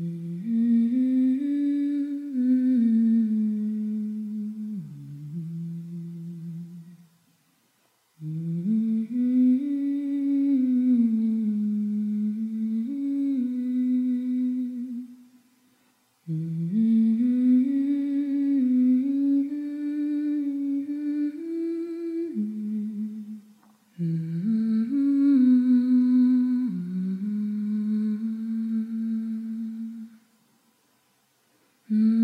Mm-hmm. Mm.